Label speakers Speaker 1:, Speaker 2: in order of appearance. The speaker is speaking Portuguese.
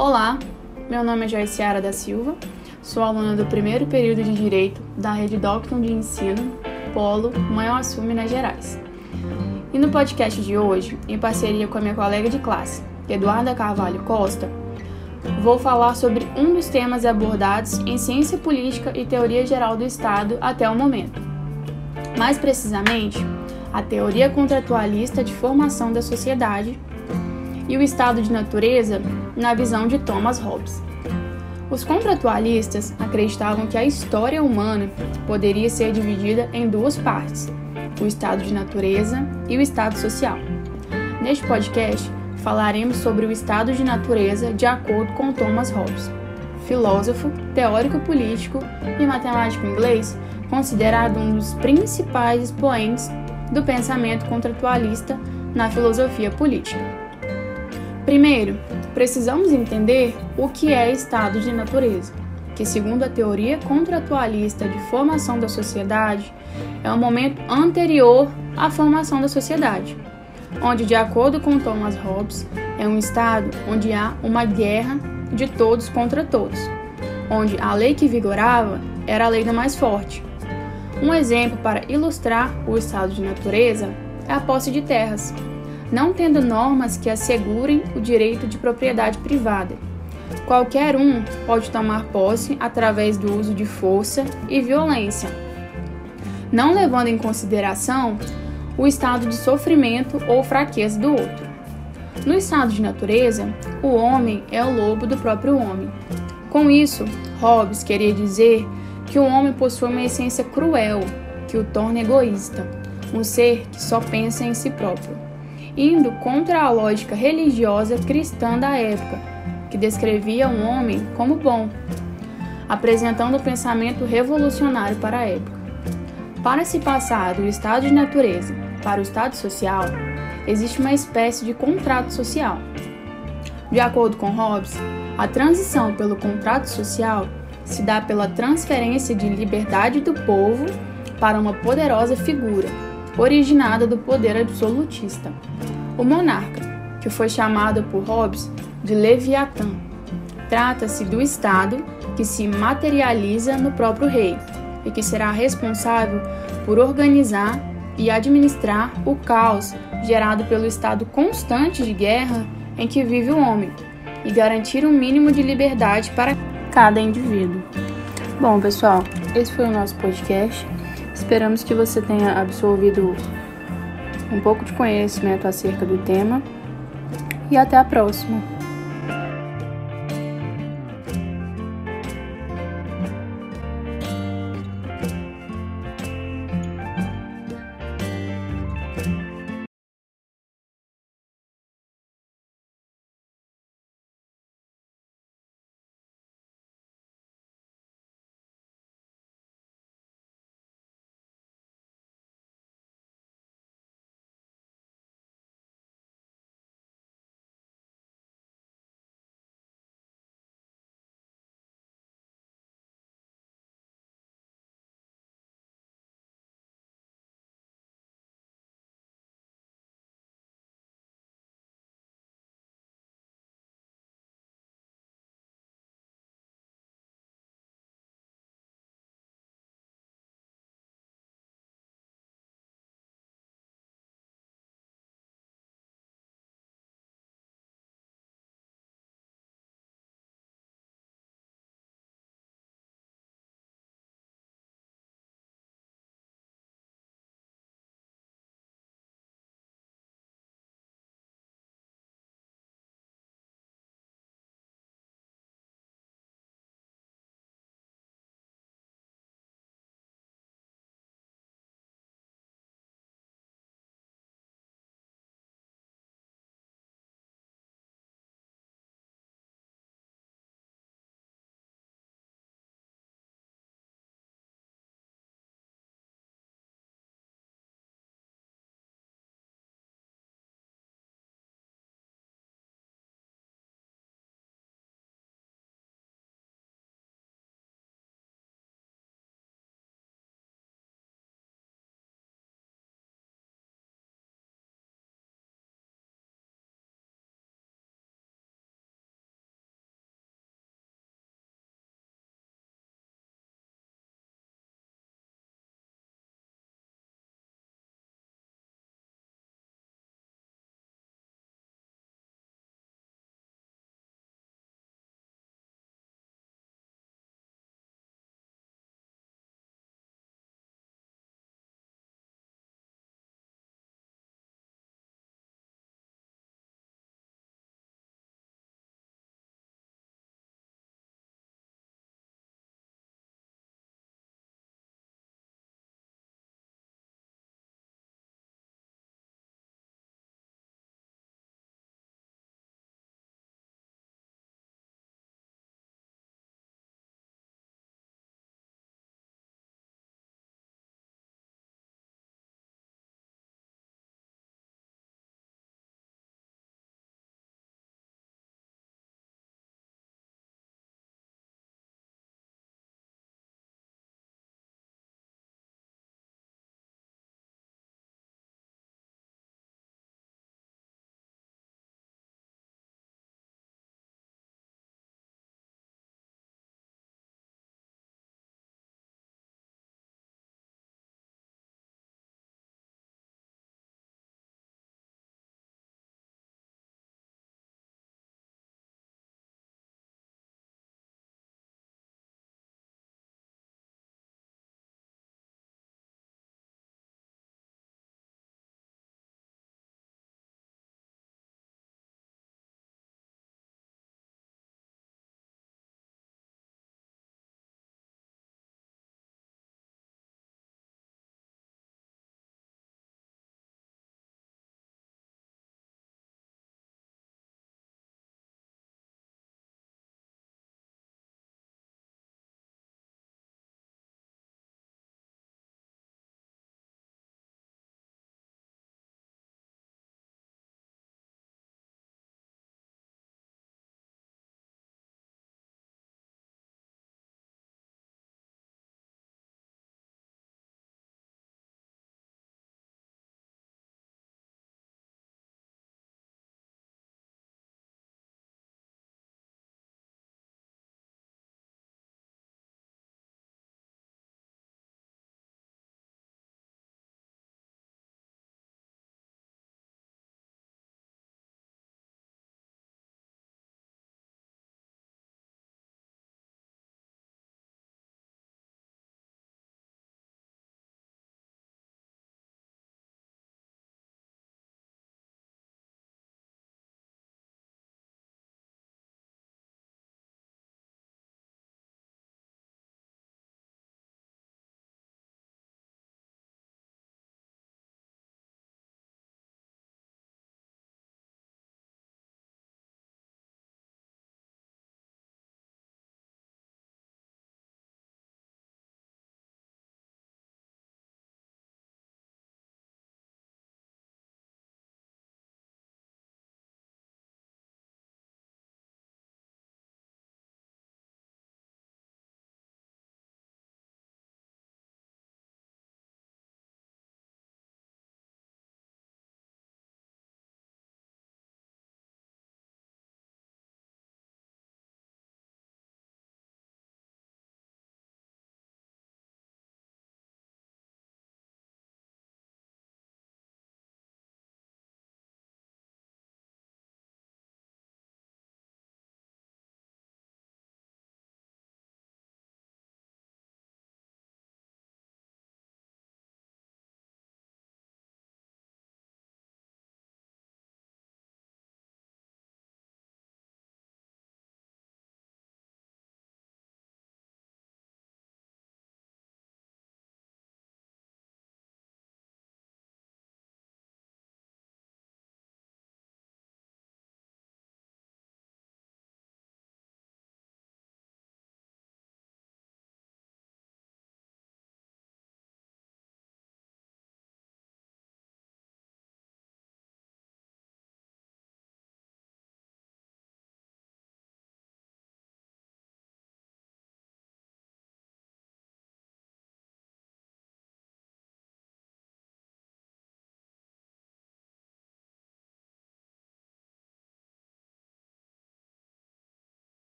Speaker 1: Olá, meu nome é Joyciara da Silva, sou aluna do primeiro período de Direito da Rede Docton de Ensino, Polo, Manhuaçu, Minas Gerais. E no podcast de hoje, em parceria com a minha colega de classe, Eduarda Carvalho Costa, vou falar sobre um dos temas abordados em Ciência Política e Teoria Geral do Estado até o momento. Mais precisamente, a teoria contratualista de formação da sociedade e o estado de natureza na visão de Thomas Hobbes. Os contratualistas acreditavam que a história humana poderia ser dividida em duas partes, o estado de natureza e o estado social. Neste podcast, falaremos sobre o estado de natureza de acordo com Thomas Hobbes, filósofo, teórico político e matemático inglês, considerado um dos principais expoentes do pensamento contratualista na filosofia política. Primeiro, precisamos entender o que é estado de natureza, que, segundo a teoria contratualista de formação da sociedade, é o momento anterior à formação da sociedade, onde, de acordo com Thomas Hobbes, é um estado onde há uma guerra de todos contra todos, onde a lei que vigorava era a lei da mais forte. Um exemplo para ilustrar o estado de natureza é a posse de terras não tendo normas que assegurem o direito de propriedade privada. Qualquer um pode tomar posse através do uso de força e violência, não levando em consideração o estado de sofrimento ou fraqueza do outro. No estado de natureza, o homem é o lobo do próprio homem. Com isso, Hobbes queria dizer que o homem possui uma essência cruel que o torna egoísta, um ser que só pensa em si próprio indo contra a lógica religiosa cristã da época, que descrevia um homem como bom, apresentando o pensamento revolucionário para a época. Para se passar do estado de natureza para o estado social, existe uma espécie de contrato social. De acordo com Hobbes, a transição pelo contrato social se dá pela transferência de liberdade do povo para uma poderosa figura, originada do poder absolutista, o monarca, que foi chamado por Hobbes de Leviatã. Trata-se do Estado que se materializa no próprio rei e que será responsável por organizar e administrar o caos gerado pelo estado constante de guerra em que vive o homem e garantir um mínimo de liberdade para cada indivíduo. Bom, pessoal, esse foi o nosso podcast. Esperamos que você tenha absorvido um pouco de conhecimento acerca do tema e até a próxima!